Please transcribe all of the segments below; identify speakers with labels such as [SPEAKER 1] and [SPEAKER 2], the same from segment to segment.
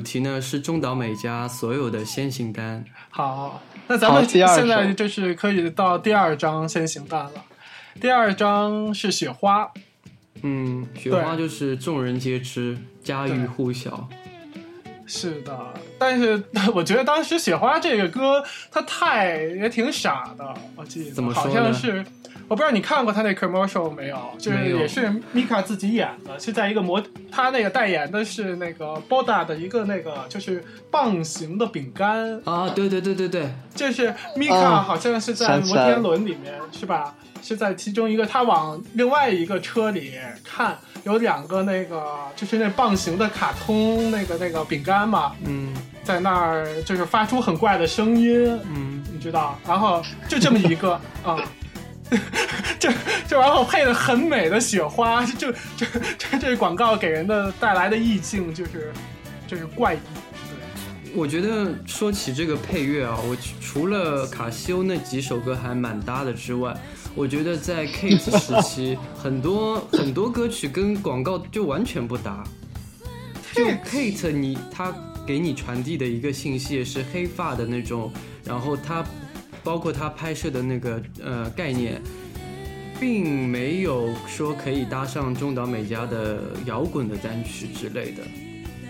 [SPEAKER 1] 主题呢是中岛美嘉所有的先行单。
[SPEAKER 2] 好，那咱们现在就是可以到第二张先行单了。第二张是雪花，
[SPEAKER 1] 嗯，雪花就是众人皆知，家喻户晓。
[SPEAKER 2] 是的，但是 我觉得当时雪花这个歌，它太也挺傻的。我记得
[SPEAKER 1] 怎么
[SPEAKER 2] 说好像是。我不知道你看过他那 commercial 没有，就是也是 Mika 自己演的，是在一个模，他那个代言的是那个 Boda 的一个那个就是棒形的饼干
[SPEAKER 1] 啊，对对对对对，
[SPEAKER 2] 就是 Mika 好像是在摩天轮里面是吧？是在其中一个，他往另外一个车里看，有两个那个就是那棒形的卡通那个那个饼干嘛，
[SPEAKER 1] 嗯，
[SPEAKER 2] 在那儿就是发出很怪的声音，
[SPEAKER 1] 嗯，
[SPEAKER 2] 你知道，然后就这么一个啊。就就然后配的很美的雪花，就这这这广告给人的带来的意境就是就是怪异。对，
[SPEAKER 1] 我觉得说起这个配乐啊，我除了卡西欧那几首歌还蛮搭的之外，我觉得在 Kate 时期 很多很多歌曲跟广告就完全不搭。就 Kate 你他给你传递的一个信息也是黑发的那种，然后他。包括他拍摄的那个呃概念，并没有说可以搭上中岛美嘉的摇滚的单曲之类的。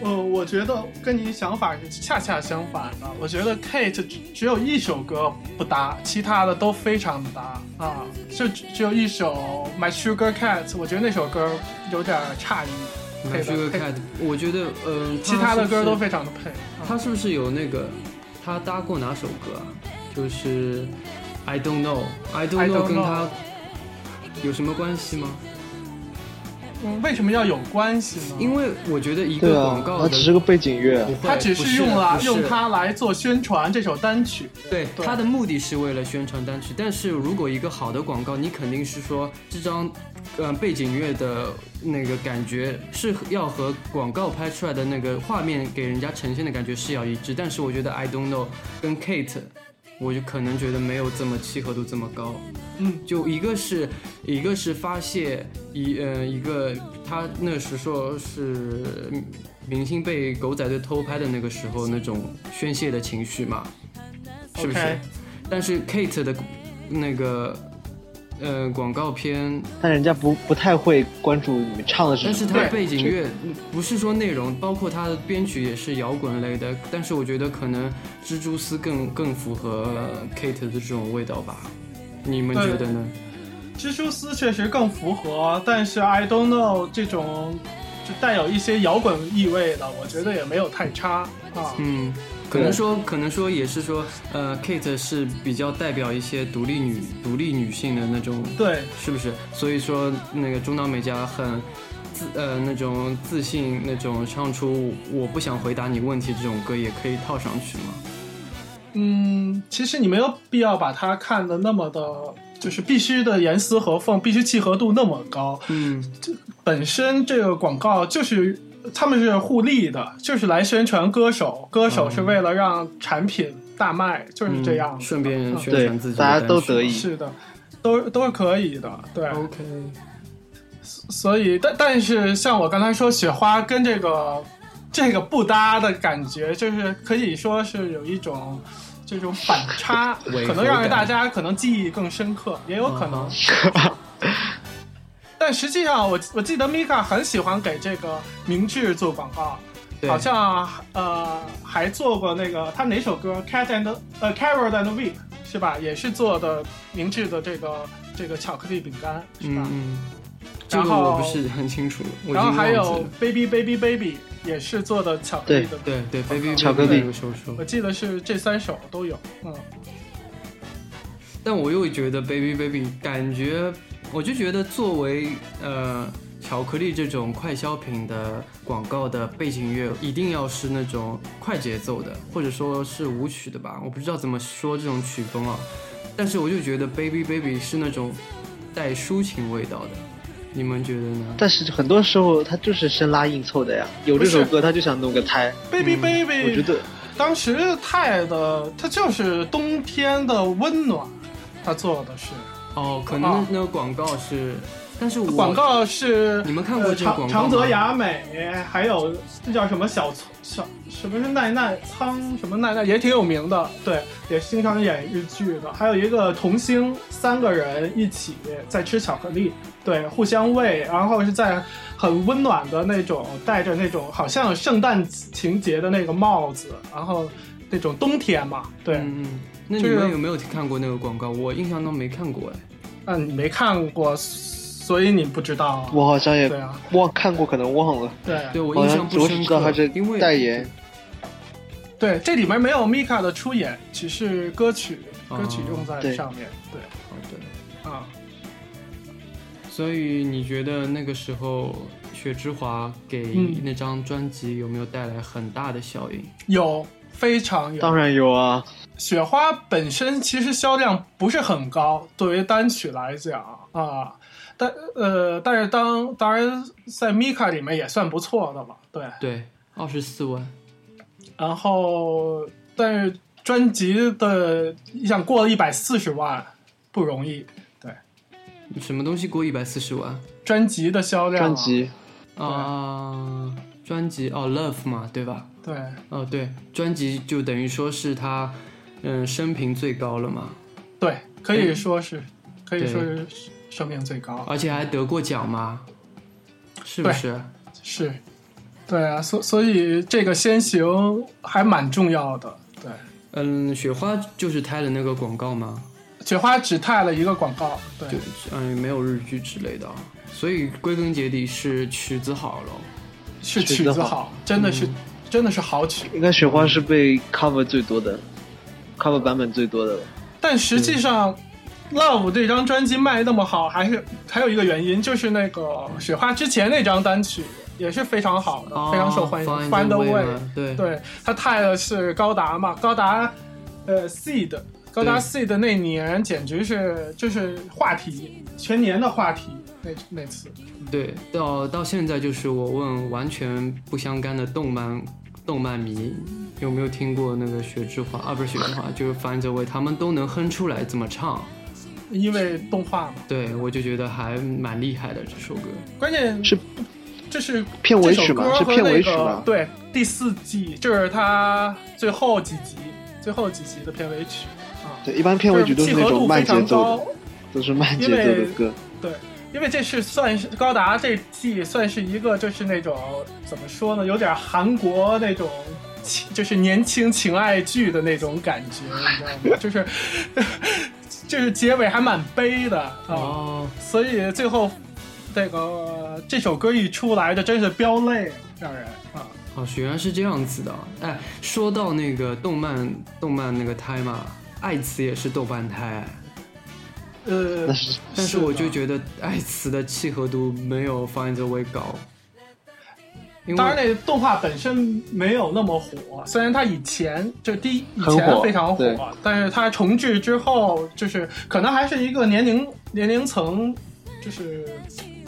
[SPEAKER 2] 呃，我觉得跟你想法是恰恰相反的。我觉得 Kate 只有一首歌不搭，其他的都非常的搭啊。就只有一首 My Sugar Cat，我觉得那首歌有点诧异。
[SPEAKER 1] My Sugar Cat，我觉得呃，
[SPEAKER 2] 其他的歌都非常的配。
[SPEAKER 1] 他是不是有那个他搭过哪首歌啊？就是 I don't know，I don't know 跟他有什么关系吗？
[SPEAKER 2] 嗯，为什么要有关系呢？
[SPEAKER 1] 因为我觉得一个广告，
[SPEAKER 3] 它只是个背景乐，
[SPEAKER 2] 它只是用了用它来做宣传这首单曲。
[SPEAKER 1] 对，它的目的是为了宣传单曲。但是如果一个好的广告，你肯定是说这张呃背景乐的那个感觉是要和广告拍出来的那个画面给人家呈现的感觉是要一致。但是我觉得 I don't know 跟 Kate。我就可能觉得没有这么契合度这么高，
[SPEAKER 2] 嗯，
[SPEAKER 1] 就一个是一个是发泄一呃一个他那时说是明星被狗仔队偷拍的那个时候那种宣泄的情绪嘛，是不是？但是 Kate 的那个。呃，广告片，
[SPEAKER 3] 但人家不不太会关注你们唱的是
[SPEAKER 1] 什么。但是它背景乐不是说内容，包括它的编曲也是摇滚类的。但是我觉得可能蜘蛛丝更更符合 Kate 的这种味道吧？你们觉得呢？
[SPEAKER 2] 蜘蛛丝确实更符合，但是 I don't know 这种就带有一些摇滚意味的，我觉得也没有太差啊。
[SPEAKER 1] 嗯。可能说，可能说也是说，呃，Kate 是比较代表一些独立女、独立女性的那种，
[SPEAKER 2] 对，
[SPEAKER 1] 是不是？所以说，那个中岛美嘉很自，呃，那种自信，那种唱出“我不想回答你问题”这种歌，也可以套上去吗？
[SPEAKER 2] 嗯，其实你没有必要把它看的那么的，就是必须的严丝合缝，必须契合度那么高。
[SPEAKER 1] 嗯，
[SPEAKER 2] 这本身这个广告就是。他们是互利的，就是来宣传歌手，歌手是为了让产品大卖，就是这样。
[SPEAKER 1] 顺便宣传自己，
[SPEAKER 3] 大家都得意。
[SPEAKER 2] 是的，都都是可以的。对
[SPEAKER 1] ，OK。
[SPEAKER 2] 所以，但但是像我刚才说，雪花跟这个这个不搭的感觉，就是可以说是有一种这种反差，可能让大家可能记忆更深刻，也有可能。但实际上，我我记得 Mika 很喜欢给这个明治做广告，好像呃还做过那个他哪首歌 Cat and 呃 Carrot and Whip 是吧？也是做的明治的这个这个巧克力饼干是吧？
[SPEAKER 1] 嗯，这个我不是很清楚。
[SPEAKER 2] 然后还有 Baby Baby Baby 也是做的巧克力的，
[SPEAKER 1] 对对 Baby
[SPEAKER 3] 巧克力。
[SPEAKER 2] 我记得是这三首都有，嗯。
[SPEAKER 1] 但我又觉得 Baby Baby 感觉。我就觉得，作为呃巧克力这种快消品的广告的背景乐，一定要是那种快节奏的，或者说是舞曲的吧。我不知道怎么说这种曲风啊，但是我就觉得 Baby Baby 是那种带抒情味道的。你们觉得呢？
[SPEAKER 3] 但是很多时候他就是生拉硬凑的呀。有这首歌，他就想弄个胎。
[SPEAKER 2] Baby Baby，
[SPEAKER 3] 我觉得
[SPEAKER 2] 当时泰的他就是冬天的温暖，他做的是。
[SPEAKER 1] 哦，可能那个广告是但是
[SPEAKER 2] 广告是
[SPEAKER 1] 你们看过这个广告
[SPEAKER 2] 长泽雅美，还有这叫什么小小什么是奈奈仓什么奈奈也挺有名的，对，也经常演日剧的。还有一个童星，三个人一起在吃巧克力，对，互相喂，然后是在很温暖的那种，戴着那种好像圣诞情节的那个帽子，然后那种冬天嘛，对。
[SPEAKER 1] 嗯，那你们有没有看过那个广告？我印象中没看过哎。
[SPEAKER 2] 嗯，你没看过。所以你不知道，
[SPEAKER 3] 我好像也
[SPEAKER 2] 对啊，
[SPEAKER 3] 忘看过，可能忘了。
[SPEAKER 2] 对，
[SPEAKER 1] 对我印象不深刻，
[SPEAKER 3] 因为代言。
[SPEAKER 2] 对，这里面没有 Mika 的出演，只是歌曲，歌曲用在上面。对，
[SPEAKER 1] 好
[SPEAKER 2] 的，啊。
[SPEAKER 1] 所以你觉得那个时候雪之华给那张专辑有没有带来很大的效应？
[SPEAKER 2] 有，非常有。
[SPEAKER 3] 当然有啊。
[SPEAKER 2] 雪花本身其实销量不是很高，作为单曲来讲啊。但呃，但是当当然在 Mika 里面也算不错的了，对
[SPEAKER 1] 对，二十四万。
[SPEAKER 2] 然后，但是专辑的你想过了一百四十万不容易，对。
[SPEAKER 1] 什么东西过一百四十万？
[SPEAKER 2] 专辑的销量。
[SPEAKER 3] 专辑
[SPEAKER 1] 啊，专辑哦，Love 嘛，对吧？
[SPEAKER 2] 对。
[SPEAKER 1] 哦，对，专辑就等于说是他嗯生平最高了嘛？
[SPEAKER 2] 对，可以说是，可以说是。生命最高，
[SPEAKER 1] 而且还得过奖吗？是不是？
[SPEAKER 2] 是，对啊，所所以这个先行还蛮重要的。对，
[SPEAKER 1] 嗯，雪花就是拍了那个广告吗？
[SPEAKER 2] 雪花只拍了一个广告，对，
[SPEAKER 1] 嗯，没有日剧之类的，所以归根结底是曲子好了，
[SPEAKER 2] 是曲子好，真的是真的是好曲。
[SPEAKER 3] 应该雪花是被 cover 最多的，cover 版本最多的了，
[SPEAKER 2] 但实际上。Love 这张专辑卖那么好，还是还有一个原因，就是那个雪花之前那张单曲也是非常好的，非常受欢迎。Find the way，
[SPEAKER 1] 对，
[SPEAKER 2] 对，他泰的是高达嘛，高达，呃，Seed，高达 Seed 那年简直是就是话题，全年的话题。那那次，
[SPEAKER 1] 对，到到现在就是我问完全不相干的动漫动漫迷有没有听过那个雪之华啊，不是雪之华，就是 Find the way，他们都能哼出来怎么唱。
[SPEAKER 2] 因为动画嘛，
[SPEAKER 1] 对我就觉得还蛮厉害的这首歌。
[SPEAKER 2] 关键
[SPEAKER 3] 是，
[SPEAKER 2] 这是
[SPEAKER 3] 片尾曲嘛，是片尾曲
[SPEAKER 2] 嘛？对，第四季就是它最后几集，最后几集的片尾曲啊。
[SPEAKER 3] 对，一般片尾曲都是那种慢节奏
[SPEAKER 2] 的，
[SPEAKER 3] 都是慢节奏的歌。
[SPEAKER 2] 对，因为这是算是高达这季算是一个就是那种怎么说呢，有点韩国那种，就是年轻情爱剧的那种感觉，你知道吗？就是。就是结尾还蛮悲的啊，所以最后，这个这首歌一出来，就真是飙泪，让人啊。
[SPEAKER 1] 哦，原来是这样子的。哎，说到那个动漫，动漫那个胎嘛，爱慈也是豆瓣胎。
[SPEAKER 2] 呃，
[SPEAKER 1] 但是我就觉得爱词的契合度没有 Find the Way 高。
[SPEAKER 2] 当然，那动画本身没有那么火。虽然它以前就第一以前非常火，但是它重置之后，就是可能还是一个年龄年龄层，就是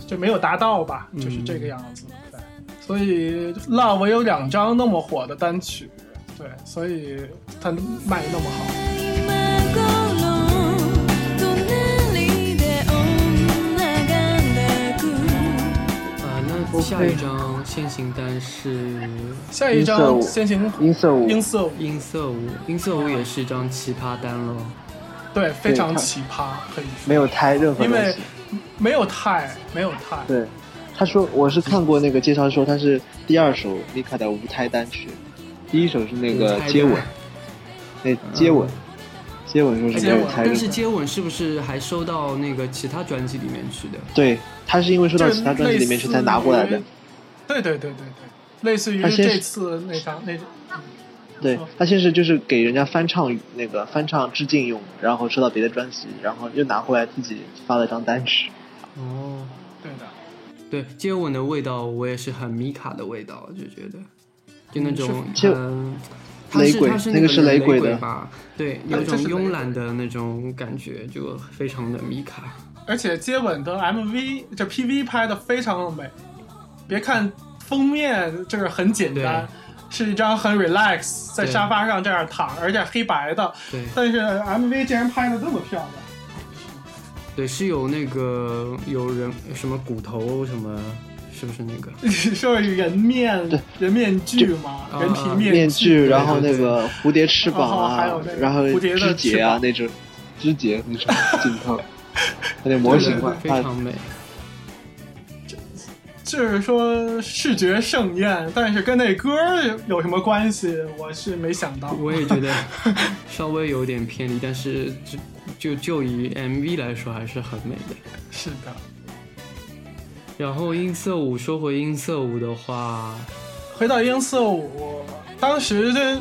[SPEAKER 2] 就没有达到吧，就是这个样子。对，所以 Love 有两张那么火的单曲，对，所以它卖的那么好。
[SPEAKER 1] 下一张先行单是
[SPEAKER 2] 下一张先行
[SPEAKER 3] 音色舞，
[SPEAKER 2] 音色舞，
[SPEAKER 1] 音色舞，音色舞也是一张奇葩单了。
[SPEAKER 2] 对，非常奇葩，可以
[SPEAKER 3] 没有太任何
[SPEAKER 2] 因为没有太没有太。
[SPEAKER 3] 对，他说我是看过那个介绍说他是第二首 Lika 的无胎单曲，第一首是那个接吻，那接吻。接吻说是没有胎，
[SPEAKER 1] 但是接吻是不是还收到那个其他专辑里面去的？
[SPEAKER 3] 对，他是因为收到其他专辑里面去才拿过来的。
[SPEAKER 2] 对对对对对，类似于这次那张那。
[SPEAKER 3] 对他先是就是给人家翻唱那个翻唱致敬用，然后收到别的专辑，然后又拿回来自己发了张单曲。
[SPEAKER 2] 哦，对的，
[SPEAKER 1] 对接吻的味道，我也是很米卡的味道，就觉得就那种
[SPEAKER 3] 嗯。雷鬼，那个是
[SPEAKER 1] 雷
[SPEAKER 3] 鬼的
[SPEAKER 1] 吧？对，有种慵懒的那种感觉，就非常的米卡。
[SPEAKER 2] 而且接吻的 MV 这 PV 拍的非常的美，别看封面就是很简单，是一张很 relax 在沙发上这样躺，而且黑白的。
[SPEAKER 1] 对，
[SPEAKER 2] 但是 MV 竟然拍的这么漂亮。
[SPEAKER 1] 对，是有那个有人什么骨头什么，是不是那个？
[SPEAKER 2] 你说人面人面具吗？人皮
[SPEAKER 3] 面
[SPEAKER 2] 具，
[SPEAKER 3] 然后那个蝴蝶翅膀
[SPEAKER 2] 啊，
[SPEAKER 3] 然后肢节啊那种肢节那种镜头，有点模型化，
[SPEAKER 1] 非常美。
[SPEAKER 2] 就是说视觉盛宴，但是跟那歌有什么关系？我是没想到。
[SPEAKER 1] 我也觉得 稍微有点偏离，但是就就就以 MV 来说，还是很美的。
[SPEAKER 2] 是的。
[SPEAKER 1] 然后音色舞，说回音色舞的话，
[SPEAKER 2] 回到音色舞，当时这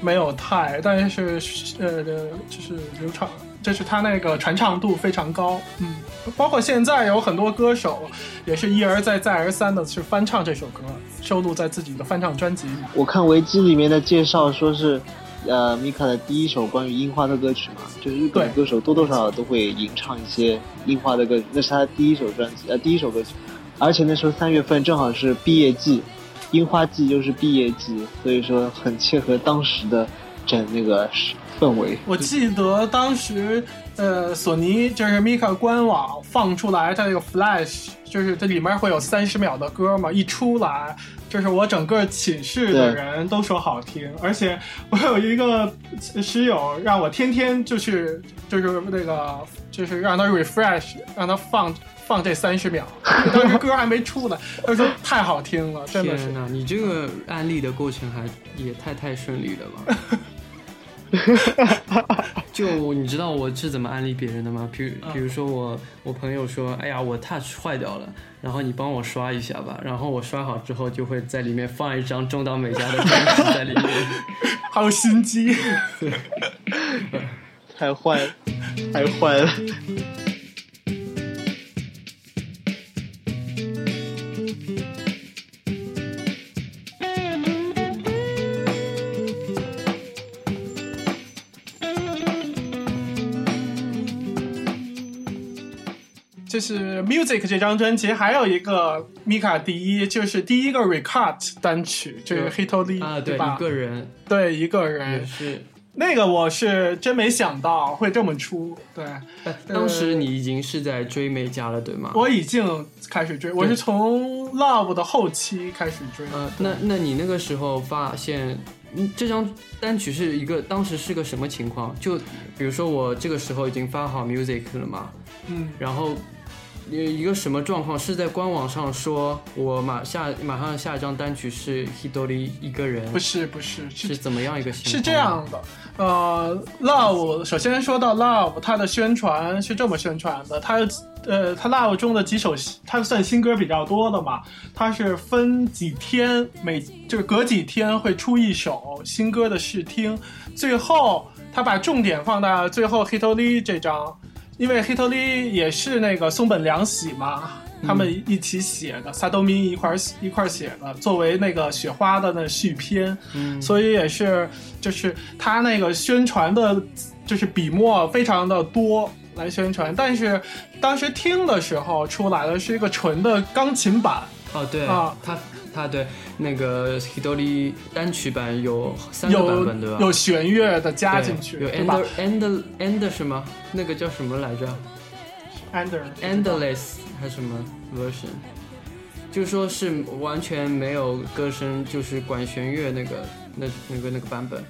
[SPEAKER 2] 没有太，但是呃，就是流畅。就是它那个传唱度非常高，嗯，包括现在有很多歌手也是一而再再而三的去翻唱这首歌，收录在自己的翻唱专辑里。
[SPEAKER 3] 我看维基里面的介绍说是，呃，米卡的第一首关于樱花的歌曲嘛，就是日本歌手多多少少都会吟唱一些樱花的歌曲，那是他第一首专辑，呃，第一首歌曲，而且那时候三月份正好是毕业季，樱花季又是毕业季，所以说很切合当时的整那个。氛围，
[SPEAKER 2] 我记得当时，呃，索尼就是 Mika 官网放出来它那个 Flash，就是这里面会有三十秒的歌嘛，一出来，就是我整个寝室的人都说好听，而且 我有一个室友让我天天就去就是那个就是让他 refresh，让他放放这三十秒，当时歌还没出呢，他说太好听了，真的是。
[SPEAKER 1] 你这个案例的过程还也太太顺利了吧？就你知道我是怎么安利别人的吗？比如比如说我我朋友说，哎呀我 touch 坏掉了，然后你帮我刷一下吧，然后我刷好之后就会在里面放一张中岛美嘉的专辑在里面，
[SPEAKER 2] 好心机，
[SPEAKER 3] 太坏了，太坏了。
[SPEAKER 2] 就是 Music 这张专辑还有一个 Mika 第一，就是第一个 Recut 单曲，就是 Hitoli
[SPEAKER 1] 啊，对
[SPEAKER 2] 吧？
[SPEAKER 1] 一个人，
[SPEAKER 2] 对一个人
[SPEAKER 1] 是
[SPEAKER 2] 那个，我是真没想到会这么出。对，
[SPEAKER 1] 当时你已经是在追美嘉了，对吗？
[SPEAKER 2] 我已经开始追，我是从 Love 的后期开始追。
[SPEAKER 1] 呃，那那你那个时候发现这张单曲是一个当时是个什么情况？就比如说我这个时候已经发好 Music 了嘛，
[SPEAKER 2] 嗯，
[SPEAKER 1] 然后。一个什么状况？是在官网上说，我马下马上下一张单曲是 Hidori 一个人？
[SPEAKER 2] 不是，不是，
[SPEAKER 1] 是怎么样一个？
[SPEAKER 2] 是这样的，呃，Love 首先说到 Love，它的宣传是这么宣传的，它呃，它 Love 中的几首，它算新歌比较多的嘛，它是分几天，每就是隔几天会出一首新歌的试听，最后它把重点放在最后 Hidori 这张。因为黑特利也是那个松本良喜嘛，他们一起写的，萨多咪一块一块写的，作为那个雪花的那续篇，所以也是就是他那个宣传的，就是笔墨非常的多来宣传，但是当时听的时候出来的是一个纯的钢琴版。
[SPEAKER 1] 哦，对啊，他他对那个 Hidori 单曲版有三个版本对吧？
[SPEAKER 2] 有弦乐的加进去，
[SPEAKER 1] 有 end end end 什么？那个叫什么来着
[SPEAKER 2] ？end
[SPEAKER 1] endless 还是什么 version？就说是完全没有歌声，就是管弦乐那个那那个那个版本，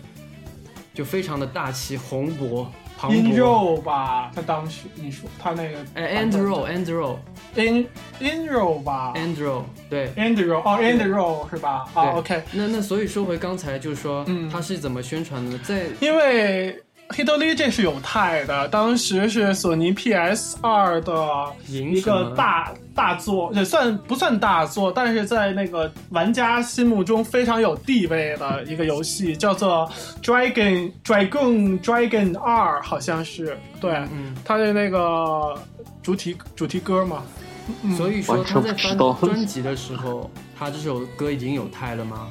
[SPEAKER 1] 就非常的大气宏博。
[SPEAKER 2] In row 吧，他当时你说他那个
[SPEAKER 1] 哎，end row，end
[SPEAKER 2] row，in in row 吧
[SPEAKER 1] ，And Row 对
[SPEAKER 2] ，And Row 哦，And Row 是吧？啊，OK。
[SPEAKER 1] 那那所以说回刚才就是说，嗯，他是怎么宣传的？在
[SPEAKER 2] 因为。D o l i 这是有泰的，当时是索尼 PS 二的一个大大作，也算不算大作，但是在那个玩家心目中非常有地位的一个游戏，叫做 Dragon Dragon Dragon 二，好像是对，嗯，它的那个主题主题歌嘛，
[SPEAKER 1] 所以说他在翻专辑的时候，他这首歌已经有泰了吗？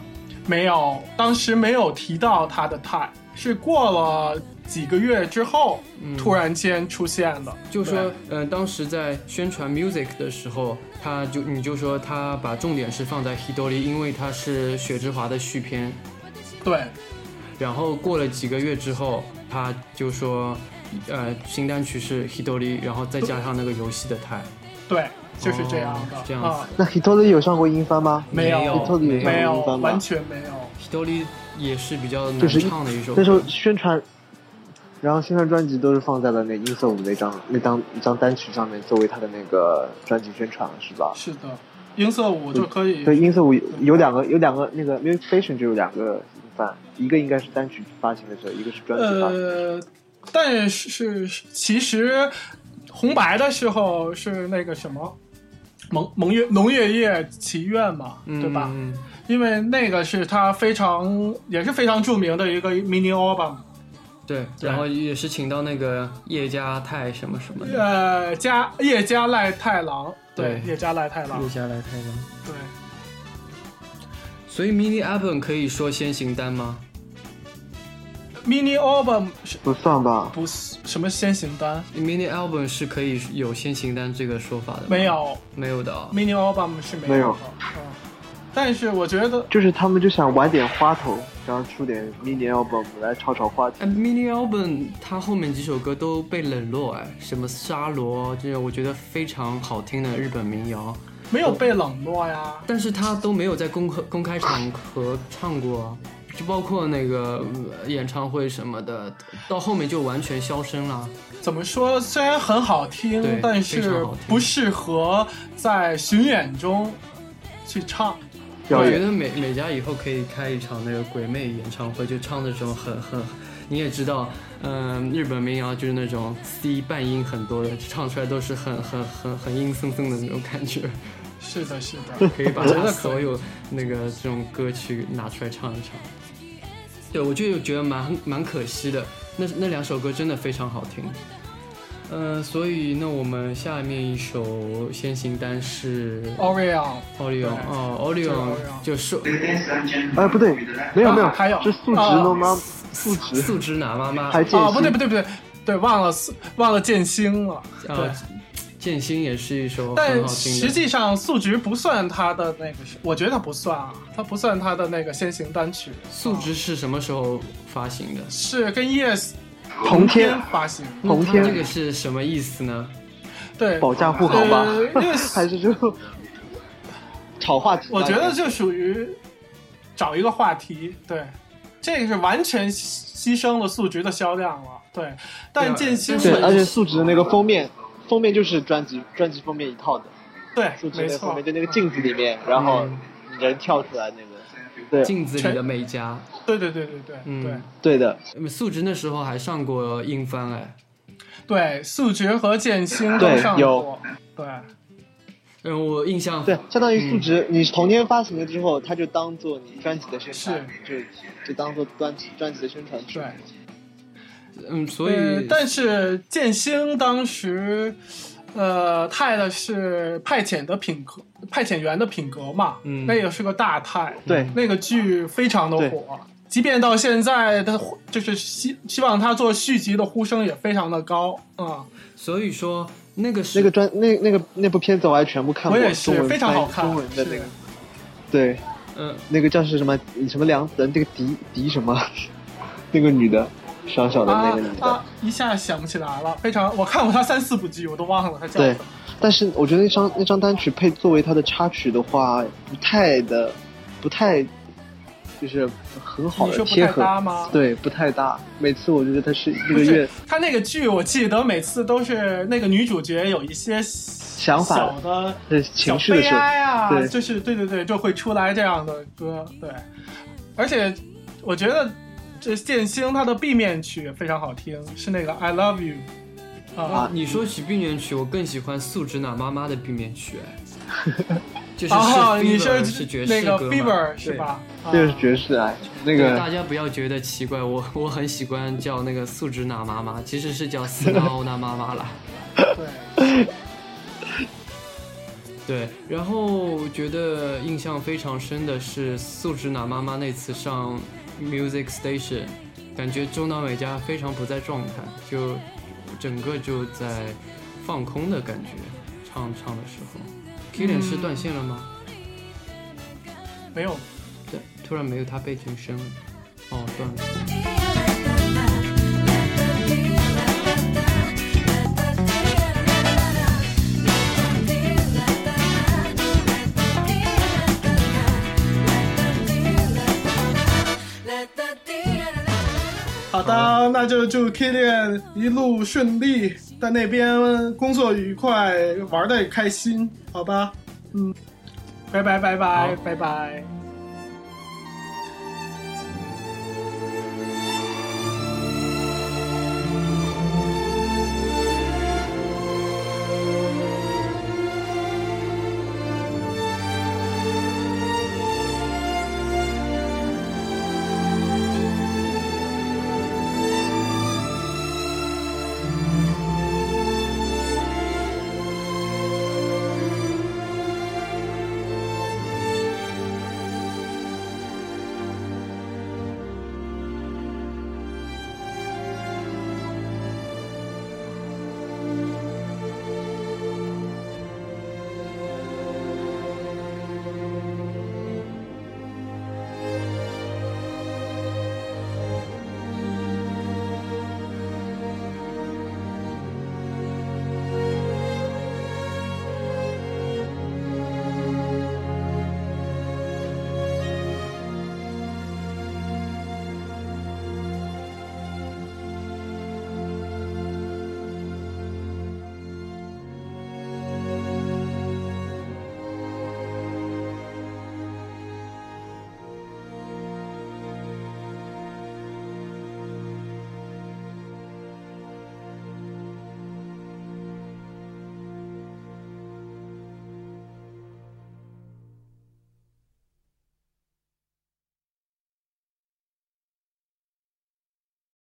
[SPEAKER 2] 没有，当时没有提到他的泰，是过了。几个月之后，突然间出现的，
[SPEAKER 1] 就说，呃，当时在宣传 music 的时候，他就你就说他把重点是放在 Hidori，因为他是雪之华的续篇，
[SPEAKER 2] 对。
[SPEAKER 1] 然后过了几个月之后，他就说，呃新单曲是 Hidori，然后再加上那个游戏的泰。
[SPEAKER 2] 对，就是这样的。
[SPEAKER 1] 这样子。
[SPEAKER 3] 那 Hidori 有上过英翻吗？
[SPEAKER 2] 没
[SPEAKER 1] 有
[SPEAKER 3] ，Hidori
[SPEAKER 2] 没有，完全没有。
[SPEAKER 1] Hidori 也是比较难唱的一首。
[SPEAKER 3] 那时候宣传，然后宣传专辑都是放在了那音色舞那张那张一张单曲上面，作为他的那个专辑宣传，是吧？
[SPEAKER 2] 是的。音色舞就可以
[SPEAKER 3] 对音色舞有两个有两个那个 music station 就有两个音范，一个应该是单曲发行的时候，一个是专辑发行。
[SPEAKER 2] 呃，但是其实红白的时候是那个什么蒙蒙月农月夜祈愿嘛，对吧？因为那个是他非常也是非常著名的一个 mini album。
[SPEAKER 1] 对，然后也是请到那个叶家太什么什么
[SPEAKER 2] 的。呃，加叶家赖太郎。对，叶加赖太郎。
[SPEAKER 1] 叶家赖太郎。
[SPEAKER 2] 对。
[SPEAKER 1] 所以 mini album 可以说先行单吗
[SPEAKER 2] ？mini album
[SPEAKER 3] 不算吧？
[SPEAKER 2] 不是什么先行单。
[SPEAKER 1] mini album 是可以有先行单这个说法的。
[SPEAKER 2] 没有，
[SPEAKER 1] 没有的。
[SPEAKER 2] mini album 是
[SPEAKER 3] 没
[SPEAKER 2] 有。嗯。但是我觉得，
[SPEAKER 3] 就是他们就想玩点花头，然后出点 mini album 来炒炒话题。
[SPEAKER 1] 哎，mini album 它后面几首歌都被冷落，哎，什么沙罗这些，我觉得非常好听的日本民谣，
[SPEAKER 2] 没有被冷落呀。
[SPEAKER 1] 但是他都没有在公开公开场合唱过，就包括那个演唱会什么的，到后面就完全消声了。
[SPEAKER 2] 怎么说？虽然很好听，但是不适合在巡演中去唱。
[SPEAKER 1] 我觉得美美嘉以后可以开一场那个鬼魅演唱会，就唱那种很很，你也知道，嗯，日本民谣就是那种 C 半音很多的，唱出来都是很很很很阴森森的那种感觉。
[SPEAKER 2] 是的，是的，
[SPEAKER 1] 可以把他所有那个这种歌曲拿出来唱一唱。对，我就觉得蛮蛮可惜的，那那两首歌真的非常好听。嗯，所以那我们下面一首先行单是
[SPEAKER 2] Orion，Orion，
[SPEAKER 1] 哦，Orion 就是，
[SPEAKER 3] 哎，不对，没有没有，
[SPEAKER 2] 还有
[SPEAKER 3] 是素直的吗？素直，
[SPEAKER 1] 素直男妈妈？
[SPEAKER 2] 哦，不对不对不对，对，忘了忘了剑心了。对，
[SPEAKER 1] 剑心也是一首
[SPEAKER 2] 但实际上素直不算他的那个，我觉得他不算啊，他不算他的那个先行单曲。
[SPEAKER 1] 素直是什么时候发行的？
[SPEAKER 2] 是跟 Yes。
[SPEAKER 3] 同天
[SPEAKER 2] 发行，
[SPEAKER 3] 同天
[SPEAKER 1] 这个是什么意思呢？
[SPEAKER 2] 对，
[SPEAKER 3] 保驾护航吧，还是就炒话题？
[SPEAKER 2] 我觉得就属于找一个话题，对，这个是完全牺牲了素值的销量了，对。但剑心
[SPEAKER 3] 对，而且素值那个封面，封面就是专辑专辑封面一套的，
[SPEAKER 2] 对，
[SPEAKER 3] 素值那个封面就那个镜子里面，然后人跳出来那个。
[SPEAKER 1] 镜子里的美嘉，
[SPEAKER 2] 对对对对对，
[SPEAKER 3] 嗯，对的。
[SPEAKER 1] 素值那时候还上过英翻哎，
[SPEAKER 2] 对，素值和剑心都上过，对。
[SPEAKER 1] 嗯，我印象
[SPEAKER 3] 对，相当于素值，你同天发行了之后，他就当做你专辑的宣传，就就当做专辑专辑的宣传。
[SPEAKER 2] 对，
[SPEAKER 1] 嗯，所以
[SPEAKER 2] 但是剑心当时。呃，泰的是派遣的品格，派遣员的品格嘛，嗯，那个是个大泰，
[SPEAKER 3] 对，
[SPEAKER 2] 那个剧非常的火，即便到现在，他就是希希望他做续集的呼声也非常的高啊。
[SPEAKER 1] 所以说，那个
[SPEAKER 3] 那个专那那个那部片子我还全部看
[SPEAKER 2] 过，我也是非常好看，
[SPEAKER 3] 中文的那个，对，
[SPEAKER 1] 嗯，
[SPEAKER 3] 那个叫是什么什么梁子，那个狄狄什么，那个女的。小小的那个女的，
[SPEAKER 2] 一下想不起来了。非常，我看过她三四部剧，我都忘了她叫
[SPEAKER 3] 对，但是我觉得那张那张单曲配作为他的插曲的话，不太的，不太，就是很好的贴合
[SPEAKER 2] 吗？
[SPEAKER 3] 对，不太搭。每次我觉得他是一个月，
[SPEAKER 2] 他那个剧我记得每次都是那个女主角有一些
[SPEAKER 3] 想法
[SPEAKER 2] 小
[SPEAKER 3] 的情绪的
[SPEAKER 2] 时候啊，
[SPEAKER 3] 对，
[SPEAKER 2] 就是对对对，就会出来这样的歌。对，而且我觉得。这剑星它的 B 面曲非常好听，是那个 I Love You。
[SPEAKER 1] 啊，你说起 B 面曲，我更喜欢素直娜妈妈的 B 面曲。就是
[SPEAKER 2] 你
[SPEAKER 1] 是是爵士
[SPEAKER 2] 歌 Fever 是吧？
[SPEAKER 3] 这个是爵士啊，那个
[SPEAKER 1] 大家不要觉得奇怪，我我很喜欢叫那个素直娜妈妈，其实是叫斯拉欧娜妈妈了。
[SPEAKER 2] 对。
[SPEAKER 1] 对，然后觉得印象非常深的是素直娜妈妈那次上。Music Station，感觉中岛美嘉非常不在状态，就整个就在放空的感觉，唱唱的时候。Killian 是断线了吗？
[SPEAKER 2] 没有，
[SPEAKER 1] 对，突然没有他背景声了。哦，断了。
[SPEAKER 2] 好的，那就祝 Kilian 一路顺利，在那边工作愉快，玩的也开心，好吧？嗯，拜拜拜拜拜拜。